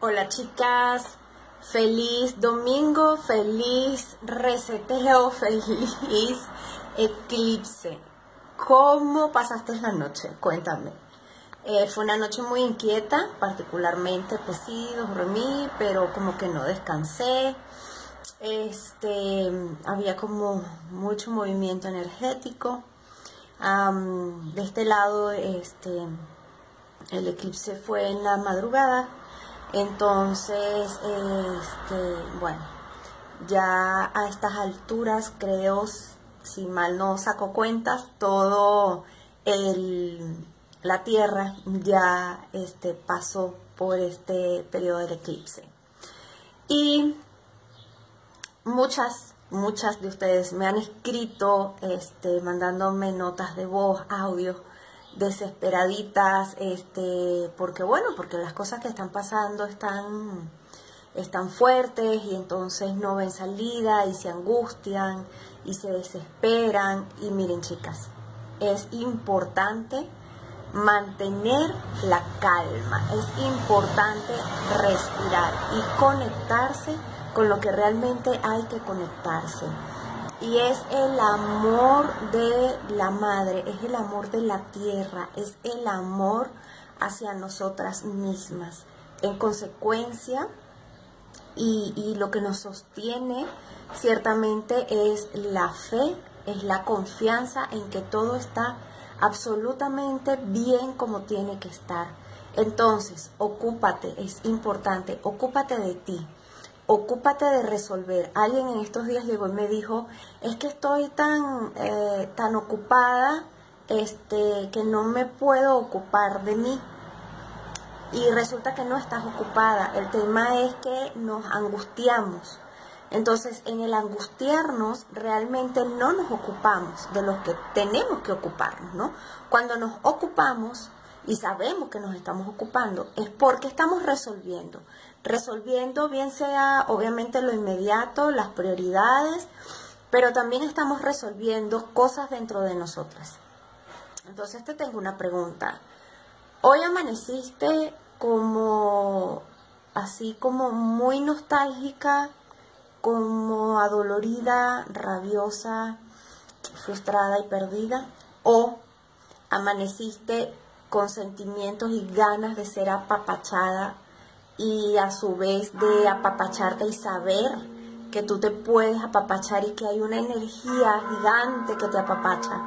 Hola chicas, feliz domingo, feliz reseteo, feliz eclipse. ¿Cómo pasaste la noche? Cuéntame. Eh, fue una noche muy inquieta, particularmente, pues sí, dormí, pero como que no descansé. Este, había como mucho movimiento energético. de este lado, este, el eclipse fue en la madrugada entonces, este, bueno, ya a estas alturas creo, si mal no saco cuentas, todo el, la Tierra ya este, pasó por este periodo del eclipse. Y muchas, muchas de ustedes me han escrito este, mandándome notas de voz, audio, desesperaditas, este, porque bueno, porque las cosas que están pasando están, están fuertes y entonces no ven salida y se angustian y se desesperan. Y miren chicas, es importante mantener la calma, es importante respirar y conectarse con lo que realmente hay que conectarse y es el amor de la madre, es el amor de la tierra, es el amor hacia nosotras mismas. En consecuencia, y, y, lo que nos sostiene ciertamente es la fe, es la confianza en que todo está absolutamente bien como tiene que estar. Entonces, ocúpate, es importante, ocúpate de ti ocúpate de resolver. Alguien en estos días llegó y me dijo, es que estoy tan, eh, tan ocupada este, que no me puedo ocupar de mí. Y resulta que no estás ocupada. El tema es que nos angustiamos. Entonces, en el angustiarnos, realmente no nos ocupamos de los que tenemos que ocuparnos, ¿no? Cuando nos ocupamos y sabemos que nos estamos ocupando, es porque estamos resolviendo resolviendo bien sea obviamente lo inmediato, las prioridades, pero también estamos resolviendo cosas dentro de nosotras. Entonces te tengo una pregunta. Hoy amaneciste como así como muy nostálgica, como adolorida, rabiosa, frustrada y perdida, o amaneciste con sentimientos y ganas de ser apapachada y a su vez de apapacharte y saber que tú te puedes apapachar y que hay una energía gigante que te apapacha.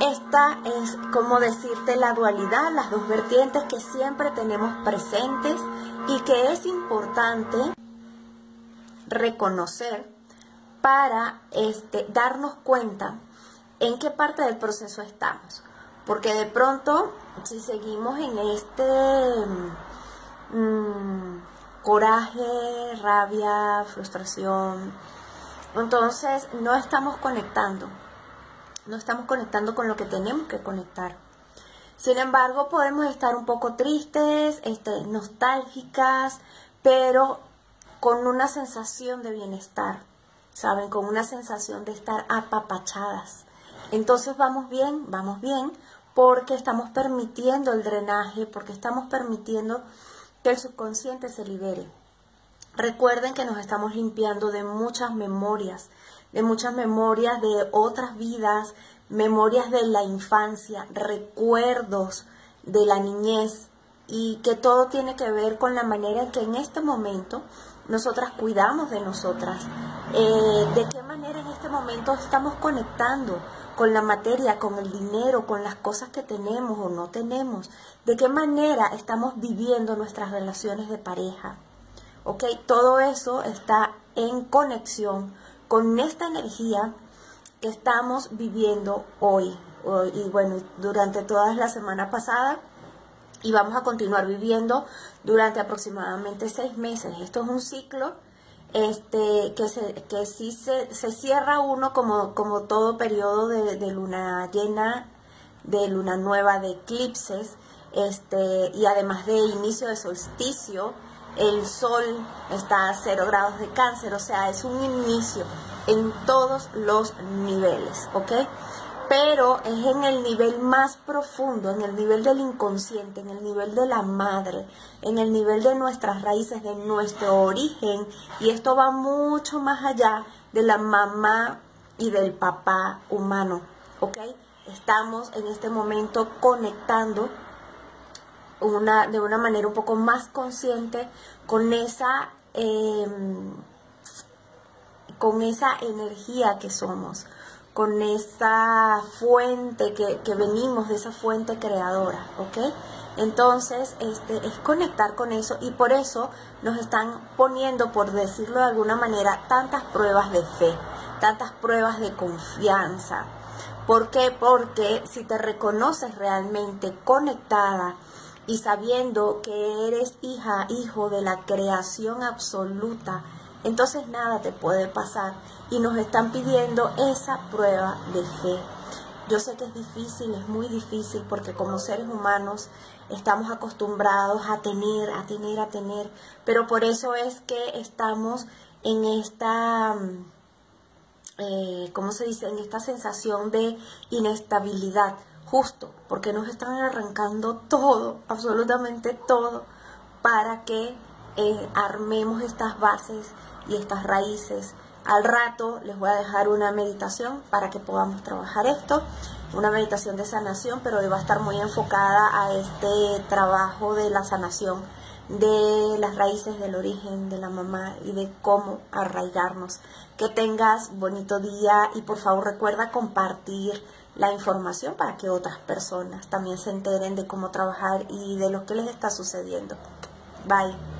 Esta es como decirte la dualidad, las dos vertientes que siempre tenemos presentes y que es importante reconocer para este, darnos cuenta en qué parte del proceso estamos. Porque de pronto, si seguimos en este Mm, coraje, rabia, frustración. Entonces no estamos conectando, no estamos conectando con lo que tenemos que conectar. Sin embargo, podemos estar un poco tristes, este, nostálgicas, pero con una sensación de bienestar, ¿saben? Con una sensación de estar apapachadas. Entonces vamos bien, vamos bien, porque estamos permitiendo el drenaje, porque estamos permitiendo que el subconsciente se libere. Recuerden que nos estamos limpiando de muchas memorias, de muchas memorias de otras vidas, memorias de la infancia, recuerdos de la niñez y que todo tiene que ver con la manera en que en este momento nosotras cuidamos de nosotras, eh, de qué manera en este momento estamos conectando con la materia, con el dinero, con las cosas que tenemos o no tenemos, de qué manera estamos viviendo nuestras relaciones de pareja. ¿Ok? Todo eso está en conexión con esta energía que estamos viviendo hoy. Y bueno, durante toda la semana pasada y vamos a continuar viviendo durante aproximadamente seis meses. Esto es un ciclo este, que, se, que sí se, se cierra uno como, como todo periodo de, de, luna llena, de luna nueva, de eclipses, este, y además de inicio de solsticio, el sol está a cero grados de cáncer, o sea, es un inicio en todos los niveles, ¿ok? Pero es en el nivel más profundo, en el nivel del inconsciente, en el nivel de la madre, en el nivel de nuestras raíces, de nuestro origen, y esto va mucho más allá de la mamá y del papá humano, ¿ok? Estamos en este momento conectando de una manera un poco más consciente con esa, em, con esa energía que somos con esa fuente que, venimos de esa fuente creadora, ¿ok? Entonces, este, es conectar con eso y por eso nos están poniendo, por decirlo de alguna manera, tantas pruebas de fe, tantas pruebas de confianza. ¿Por qué? Porque si te reconoces realmente conectada y sabiendo que eres hija, hijo de la creación absoluta, entonces nada te puede pasar y nos están pidiendo esa prueba de fe. Yo sé que es difícil, es muy difícil porque como seres humanos estamos acostumbrados a tener, a tener, a tener, pero por eso es que estamos en esta, mm, eh, ¿cómo se dice? En esta sensación de inestabilidad, justo porque nos están arrancando todo, absolutamente todo, para que eh, armemos estas bases y estas raíces. Al rato les voy a dejar una meditación para que podamos trabajar esto, una meditación de sanación, pero va a estar muy enfocada a este trabajo de la sanación de las raíces del origen de la mamá y de cómo arraigarnos. Que tengas bonito día y por favor recuerda compartir la información para que otras personas también se enteren de cómo trabajar y de lo que les está sucediendo. Bye.